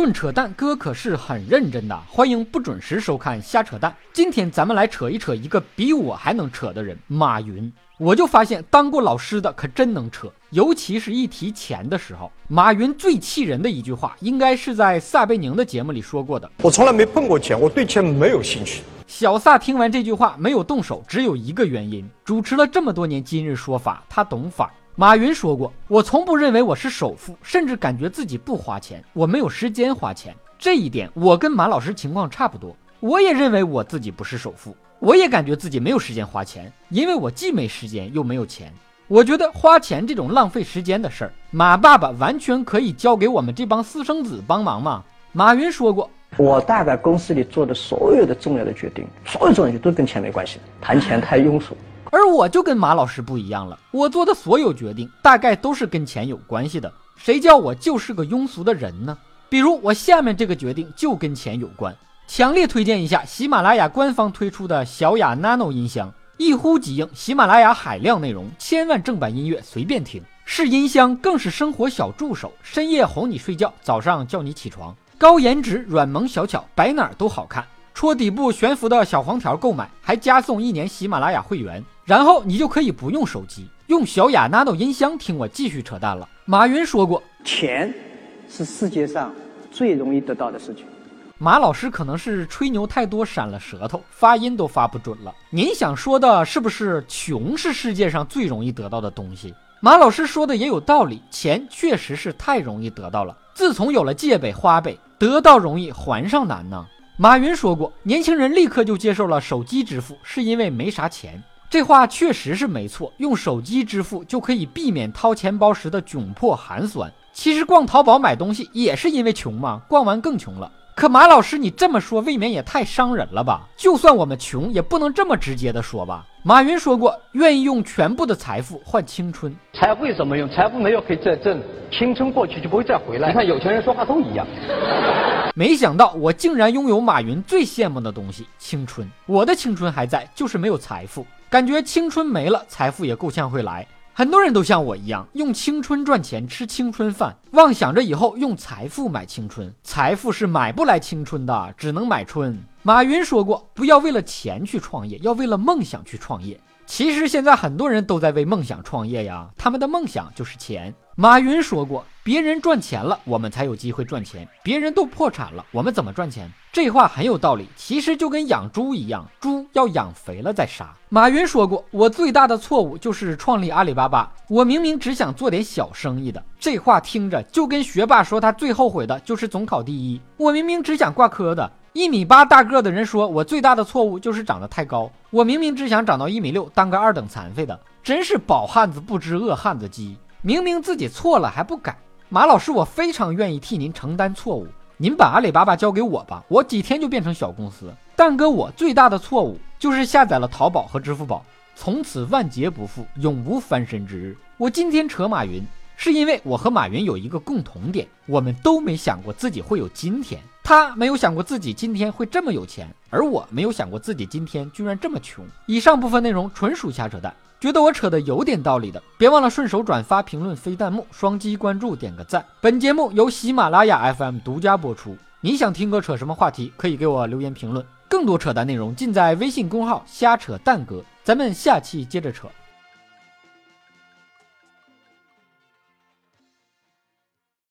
论扯淡，哥可是很认真的。欢迎不准时收看瞎扯淡。今天咱们来扯一扯一个比我还能扯的人——马云。我就发现，当过老师的可真能扯，尤其是一提钱的时候。马云最气人的一句话，应该是在撒贝宁的节目里说过的：“我从来没碰过钱，我对钱没有兴趣。”小撒听完这句话没有动手，只有一个原因：主持了这么多年今日说法，他懂法。马云说过：“我从不认为我是首富，甚至感觉自己不花钱，我没有时间花钱。这一点我跟马老师情况差不多。我也认为我自己不是首富，我也感觉自己没有时间花钱，因为我既没时间又没有钱。我觉得花钱这种浪费时间的事儿，马爸爸完全可以交给我们这帮私生子帮忙嘛。”马云说过：“我大概公司里做的所有的重要的决定，所有重要决定都跟钱没关系，谈钱太庸俗。”而我就跟马老师不一样了，我做的所有决定大概都是跟钱有关系的。谁叫我就是个庸俗的人呢？比如我下面这个决定就跟钱有关，强烈推荐一下喜马拉雅官方推出的小雅 Nano 音箱，一呼即应，喜马拉雅海量内容，千万正版音乐随便听。是音箱，更是生活小助手，深夜哄你睡觉，早上叫你起床。高颜值，软萌小巧，摆哪儿都好看。戳底部悬浮的小黄条购买，还加送一年喜马拉雅会员。然后你就可以不用手机，用小雅 Nano 音箱听我继续扯淡了。马云说过，钱是世界上最容易得到的事情。马老师可能是吹牛太多，闪了舌头，发音都发不准了。您想说的是不是穷是世界上最容易得到的东西？马老师说的也有道理，钱确实是太容易得到了。自从有了借呗、花呗，得到容易还上难呢。马云说过，年轻人立刻就接受了手机支付，是因为没啥钱。这话确实是没错，用手机支付就可以避免掏钱包时的窘迫寒酸。其实逛淘宝买东西也是因为穷嘛，逛完更穷了。可马老师，你这么说未免也太伤人了吧？就算我们穷，也不能这么直接的说吧？马云说过，愿意用全部的财富换青春。财富有什么用？财富没有可以再挣，青春过去就不会再回来。你看有钱人说话都一样。没想到我竟然拥有马云最羡慕的东西——青春。我的青春还在，就是没有财富。感觉青春没了，财富也够呛会来。很多人都像我一样，用青春赚钱，吃青春饭，妄想着以后用财富买青春。财富是买不来青春的，只能买春。马云说过，不要为了钱去创业，要为了梦想去创业。其实现在很多人都在为梦想创业呀，他们的梦想就是钱。马云说过，别人赚钱了，我们才有机会赚钱；别人都破产了，我们怎么赚钱？这话很有道理。其实就跟养猪一样，猪要养肥了再杀。马云说过，我最大的错误就是创立阿里巴巴。我明明只想做点小生意的。这话听着就跟学霸说他最后悔的就是总考第一。我明明只想挂科的。一米八大个的人说：“我最大的错误就是长得太高。我明明只想长到一米六，当个二等残废的。真是饱汉子不知饿汉子饥。明明自己错了还不改。马老师，我非常愿意替您承担错误。您把阿里巴巴交给我吧，我几天就变成小公司。但哥，我最大的错误就是下载了淘宝和支付宝，从此万劫不复，永无翻身之日。我今天扯马云，是因为我和马云有一个共同点，我们都没想过自己会有今天。”他没有想过自己今天会这么有钱，而我没有想过自己今天居然这么穷。以上部分内容纯属瞎扯淡，觉得我扯的有点道理的，别忘了顺手转发、评论、飞弹幕、双击关注、点个赞。本节目由喜马拉雅 FM 独家播出。你想听哥扯什么话题，可以给我留言评论。更多扯淡内容尽在微信公号“瞎扯淡哥”。咱们下期接着扯。